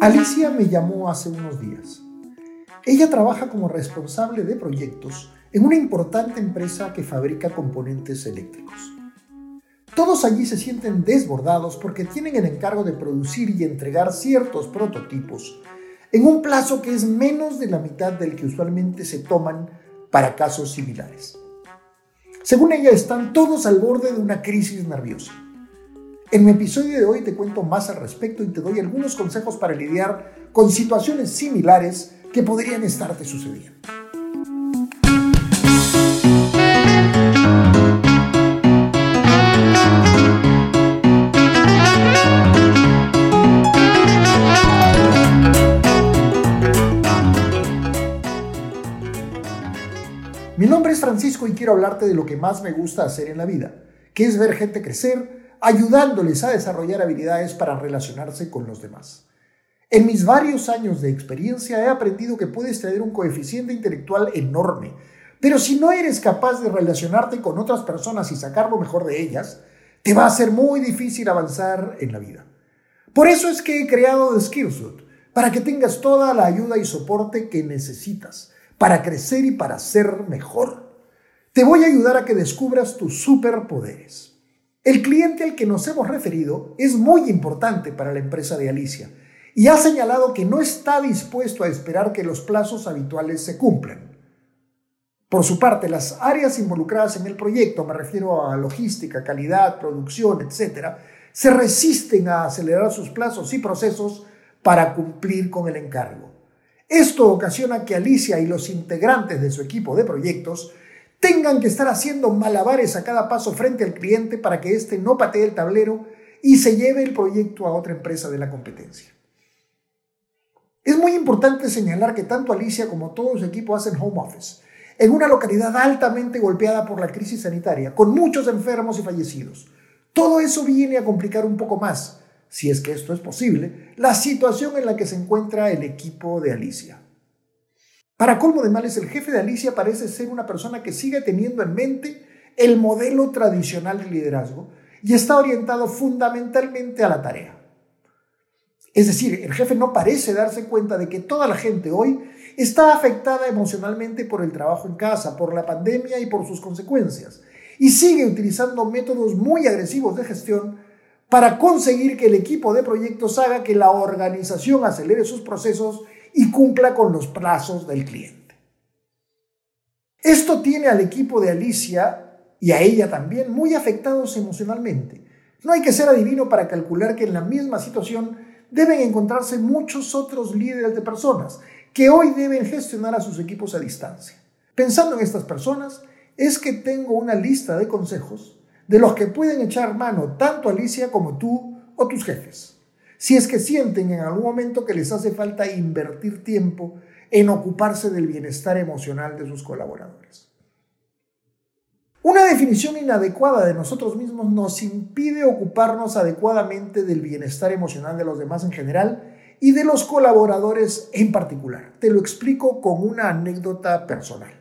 Alicia me llamó hace unos días. Ella trabaja como responsable de proyectos en una importante empresa que fabrica componentes eléctricos. Todos allí se sienten desbordados porque tienen el encargo de producir y entregar ciertos prototipos en un plazo que es menos de la mitad del que usualmente se toman para casos similares. Según ella, están todos al borde de una crisis nerviosa. En mi episodio de hoy te cuento más al respecto y te doy algunos consejos para lidiar con situaciones similares que podrían estarte sucediendo. Nombre es Francisco y quiero hablarte de lo que más me gusta hacer en la vida, que es ver gente crecer, ayudándoles a desarrollar habilidades para relacionarse con los demás. En mis varios años de experiencia he aprendido que puedes tener un coeficiente intelectual enorme, pero si no eres capaz de relacionarte con otras personas y sacar lo mejor de ellas, te va a ser muy difícil avanzar en la vida. Por eso es que he creado The Skillsuit, para que tengas toda la ayuda y soporte que necesitas para crecer y para ser mejor. Te voy a ayudar a que descubras tus superpoderes. El cliente al que nos hemos referido es muy importante para la empresa de Alicia y ha señalado que no está dispuesto a esperar que los plazos habituales se cumplan. Por su parte, las áreas involucradas en el proyecto, me refiero a logística, calidad, producción, etc., se resisten a acelerar sus plazos y procesos para cumplir con el encargo. Esto ocasiona que Alicia y los integrantes de su equipo de proyectos tengan que estar haciendo malabares a cada paso frente al cliente para que éste no patee el tablero y se lleve el proyecto a otra empresa de la competencia. Es muy importante señalar que tanto Alicia como todo su equipo hacen home office, en una localidad altamente golpeada por la crisis sanitaria, con muchos enfermos y fallecidos. Todo eso viene a complicar un poco más, si es que esto es posible, la situación en la que se encuentra el equipo de Alicia. Para colmo de males, el jefe de Alicia parece ser una persona que sigue teniendo en mente el modelo tradicional de liderazgo y está orientado fundamentalmente a la tarea. Es decir, el jefe no parece darse cuenta de que toda la gente hoy está afectada emocionalmente por el trabajo en casa, por la pandemia y por sus consecuencias, y sigue utilizando métodos muy agresivos de gestión para conseguir que el equipo de proyectos haga que la organización acelere sus procesos y cumpla con los plazos del cliente. Esto tiene al equipo de Alicia y a ella también muy afectados emocionalmente. No hay que ser adivino para calcular que en la misma situación deben encontrarse muchos otros líderes de personas que hoy deben gestionar a sus equipos a distancia. Pensando en estas personas, es que tengo una lista de consejos de los que pueden echar mano tanto Alicia como tú o tus jefes si es que sienten en algún momento que les hace falta invertir tiempo en ocuparse del bienestar emocional de sus colaboradores. Una definición inadecuada de nosotros mismos nos impide ocuparnos adecuadamente del bienestar emocional de los demás en general y de los colaboradores en particular. Te lo explico con una anécdota personal.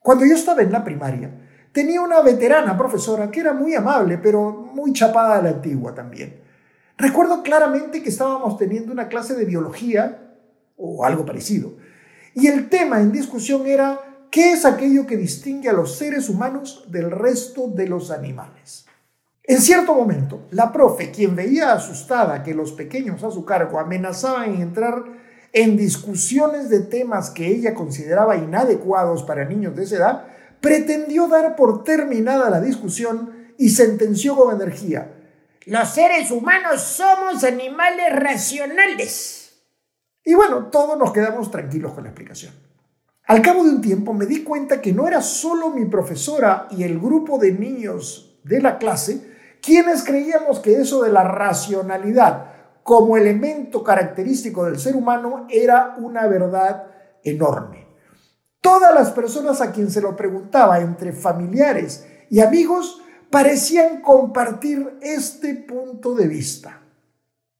Cuando yo estaba en la primaria, tenía una veterana profesora que era muy amable, pero muy chapada a la antigua también. Recuerdo claramente que estábamos teniendo una clase de biología o algo parecido. Y el tema en discusión era qué es aquello que distingue a los seres humanos del resto de los animales. En cierto momento, la profe, quien veía asustada que los pequeños a su cargo amenazaban en entrar en discusiones de temas que ella consideraba inadecuados para niños de esa edad, pretendió dar por terminada la discusión y sentenció con energía, los seres humanos somos animales racionales. Y bueno, todos nos quedamos tranquilos con la explicación. Al cabo de un tiempo me di cuenta que no era solo mi profesora y el grupo de niños de la clase quienes creíamos que eso de la racionalidad como elemento característico del ser humano era una verdad enorme. Todas las personas a quien se lo preguntaba, entre familiares y amigos, parecían compartir este punto de vista.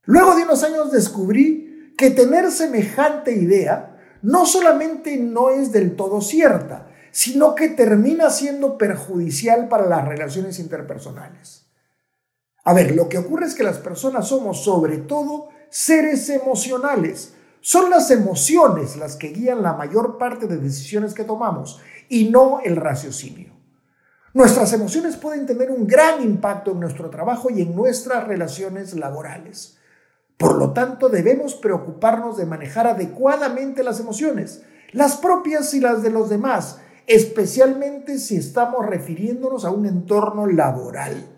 Luego de unos años descubrí que tener semejante idea no solamente no es del todo cierta, sino que termina siendo perjudicial para las relaciones interpersonales. A ver, lo que ocurre es que las personas somos sobre todo seres emocionales. Son las emociones las que guían la mayor parte de decisiones que tomamos y no el raciocinio. Nuestras emociones pueden tener un gran impacto en nuestro trabajo y en nuestras relaciones laborales. Por lo tanto, debemos preocuparnos de manejar adecuadamente las emociones, las propias y las de los demás, especialmente si estamos refiriéndonos a un entorno laboral.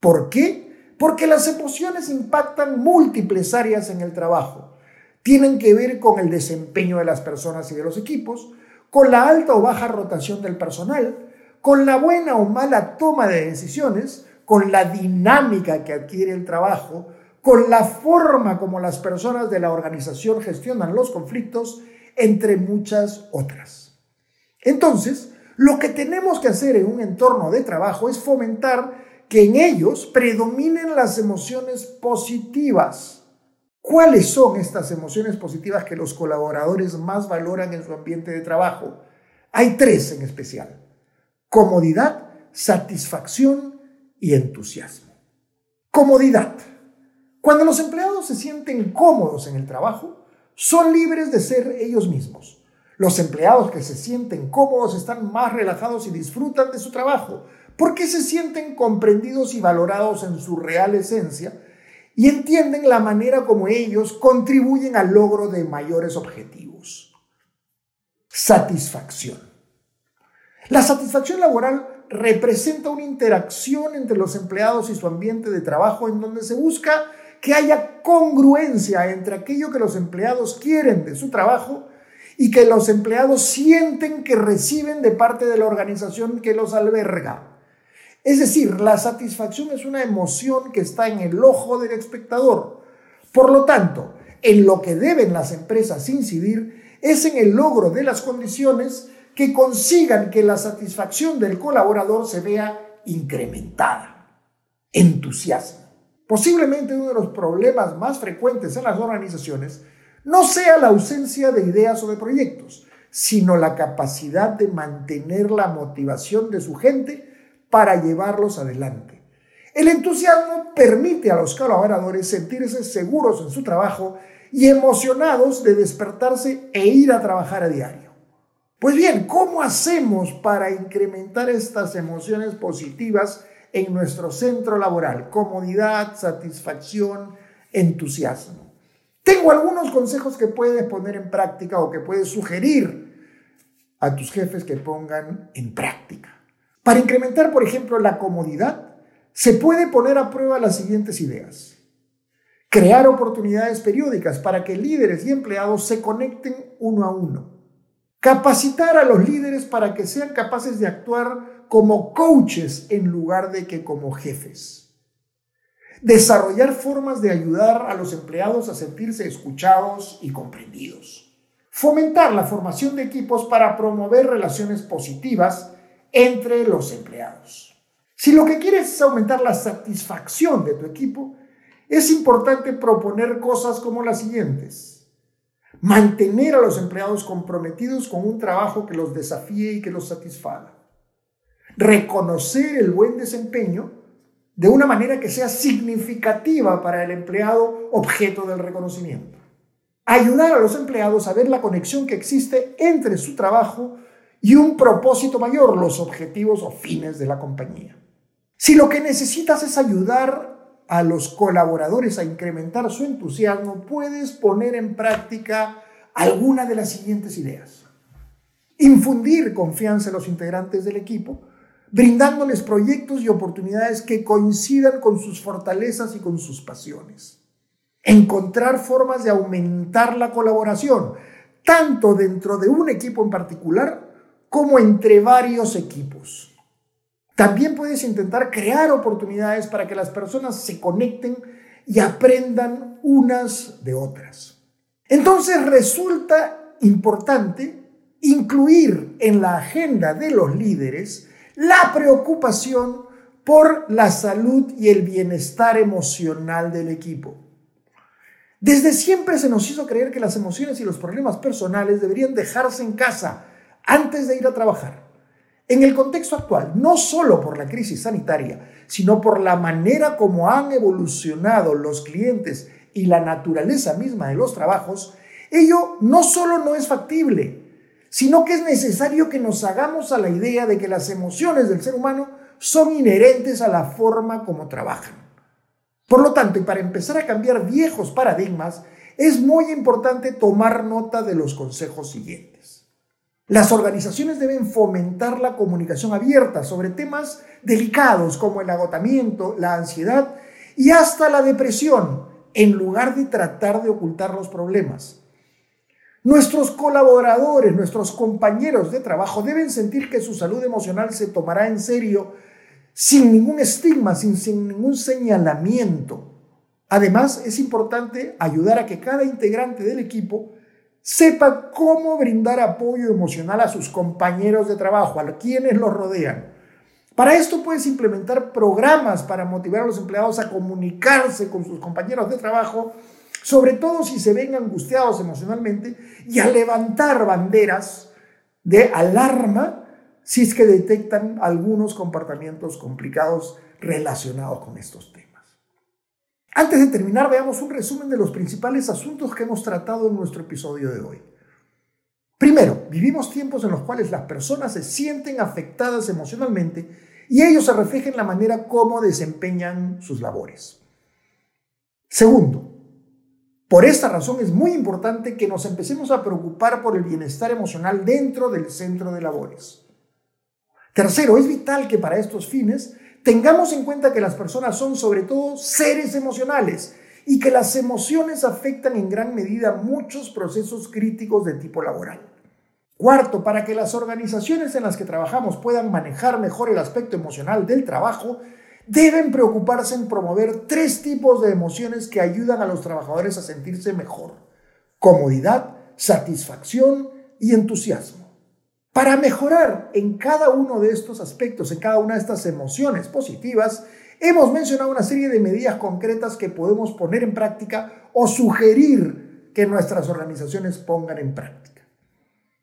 ¿Por qué? Porque las emociones impactan múltiples áreas en el trabajo. Tienen que ver con el desempeño de las personas y de los equipos, con la alta o baja rotación del personal, con la buena o mala toma de decisiones, con la dinámica que adquiere el trabajo, con la forma como las personas de la organización gestionan los conflictos, entre muchas otras. Entonces, lo que tenemos que hacer en un entorno de trabajo es fomentar que en ellos predominen las emociones positivas. ¿Cuáles son estas emociones positivas que los colaboradores más valoran en su ambiente de trabajo? Hay tres en especial. Comodidad, satisfacción y entusiasmo. Comodidad. Cuando los empleados se sienten cómodos en el trabajo, son libres de ser ellos mismos. Los empleados que se sienten cómodos están más relajados y disfrutan de su trabajo porque se sienten comprendidos y valorados en su real esencia y entienden la manera como ellos contribuyen al logro de mayores objetivos. Satisfacción. La satisfacción laboral representa una interacción entre los empleados y su ambiente de trabajo en donde se busca que haya congruencia entre aquello que los empleados quieren de su trabajo y que los empleados sienten que reciben de parte de la organización que los alberga. Es decir, la satisfacción es una emoción que está en el ojo del espectador. Por lo tanto, en lo que deben las empresas incidir es en el logro de las condiciones que consigan que la satisfacción del colaborador se vea incrementada. Entusiasmo. Posiblemente uno de los problemas más frecuentes en las organizaciones no sea la ausencia de ideas o de proyectos, sino la capacidad de mantener la motivación de su gente para llevarlos adelante. El entusiasmo permite a los colaboradores sentirse seguros en su trabajo y emocionados de despertarse e ir a trabajar a diario. Pues bien, ¿cómo hacemos para incrementar estas emociones positivas en nuestro centro laboral, comodidad, satisfacción, entusiasmo. Tengo algunos consejos que puedes poner en práctica o que puedes sugerir a tus jefes que pongan en práctica. Para incrementar, por ejemplo, la comodidad, se puede poner a prueba las siguientes ideas. Crear oportunidades periódicas para que líderes y empleados se conecten uno a uno. Capacitar a los líderes para que sean capaces de actuar como coaches en lugar de que como jefes. Desarrollar formas de ayudar a los empleados a sentirse escuchados y comprendidos. Fomentar la formación de equipos para promover relaciones positivas entre los empleados. Si lo que quieres es aumentar la satisfacción de tu equipo, es importante proponer cosas como las siguientes. Mantener a los empleados comprometidos con un trabajo que los desafíe y que los satisfaga reconocer el buen desempeño de una manera que sea significativa para el empleado objeto del reconocimiento. Ayudar a los empleados a ver la conexión que existe entre su trabajo y un propósito mayor, los objetivos o fines de la compañía. Si lo que necesitas es ayudar a los colaboradores a incrementar su entusiasmo, puedes poner en práctica alguna de las siguientes ideas. Infundir confianza en los integrantes del equipo, brindándoles proyectos y oportunidades que coincidan con sus fortalezas y con sus pasiones. Encontrar formas de aumentar la colaboración, tanto dentro de un equipo en particular como entre varios equipos. También puedes intentar crear oportunidades para que las personas se conecten y aprendan unas de otras. Entonces resulta importante incluir en la agenda de los líderes la preocupación por la salud y el bienestar emocional del equipo. Desde siempre se nos hizo creer que las emociones y los problemas personales deberían dejarse en casa, antes de ir a trabajar. En el contexto actual, no solo por la crisis sanitaria, sino por la manera como han evolucionado los clientes y la naturaleza misma de los trabajos, ello no solo no es factible, sino que es necesario que nos hagamos a la idea de que las emociones del ser humano son inherentes a la forma como trabajan. Por lo tanto, y para empezar a cambiar viejos paradigmas, es muy importante tomar nota de los consejos siguientes. Las organizaciones deben fomentar la comunicación abierta sobre temas delicados como el agotamiento, la ansiedad y hasta la depresión, en lugar de tratar de ocultar los problemas. Nuestros colaboradores, nuestros compañeros de trabajo deben sentir que su salud emocional se tomará en serio sin ningún estigma, sin, ningún señalamiento. Además, es importante ayudar a que cada integrante del equipo sepa cómo brindar apoyo emocional a sus compañeros de trabajo, a quienes los rodean. Para esto puedes implementar programas para motivar a los empleados a comunicarse con sus compañeros de trabajo, sobre todo si se ven angustiados emocionalmente, y a levantar banderas de alarma si es que detectan algunos comportamientos complicados relacionados con estos temas. Antes de terminar, veamos un resumen de los principales asuntos que hemos tratado en nuestro episodio de hoy. Primero, vivimos tiempos en los cuales las personas se sienten afectadas emocionalmente y ello se refleja en la manera como desempeñan sus labores. Segundo, por esta razón es muy importante que nos empecemos a preocupar por el bienestar emocional dentro del centro de labores. Tercero, es vital que para estos fines tengamos en cuenta que las personas son sobre todo seres emocionales y que las emociones afectan en gran medida muchos procesos críticos de tipo laboral. Cuarto, para que las organizaciones en las que trabajamos puedan manejar mejor el aspecto emocional del trabajo, deben preocuparse en promover tres tipos de emociones que ayudan a los trabajadores a sentirse mejor. Comodidad, satisfacción y entusiasmo. Para mejorar en cada uno de estos aspectos, en cada una de estas emociones positivas, hemos mencionado una serie de medidas concretas que podemos poner en práctica o sugerir que nuestras organizaciones pongan en práctica.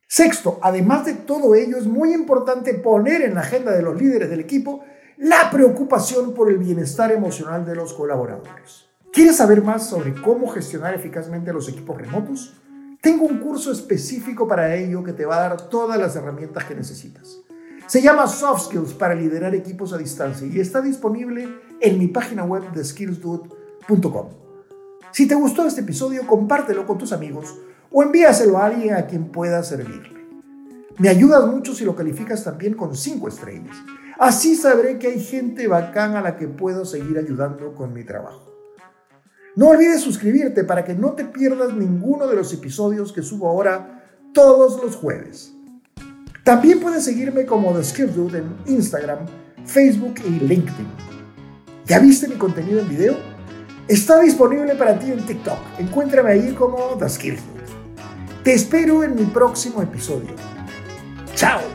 Sexto, además de todo ello, es muy importante poner en la agenda de los líderes del equipo la preocupación por el bienestar emocional de los colaboradores. ¿Quieres saber más sobre cómo gestionar eficazmente los equipos remotos? Tengo un curso específico para ello que te va a dar todas las herramientas que necesitas. Se llama Soft Skills para liderar equipos a distancia y está disponible en mi página web de skillsdude.com. Si te gustó este episodio, compártelo con tus amigos o envíaselo a alguien a quien pueda servirle. Me ayudas mucho si lo calificas también con 5 estrellas. Así sabré que hay gente bacán a la que puedo seguir ayudando con mi trabajo. No olvides suscribirte para que no te pierdas ninguno de los episodios que subo ahora todos los jueves. También puedes seguirme como The Skills Dude en Instagram, Facebook y LinkedIn. ¿Ya viste mi contenido en video? Está disponible para ti en TikTok. Encuéntrame ahí como The. Te espero en mi próximo episodio. ¡Chao!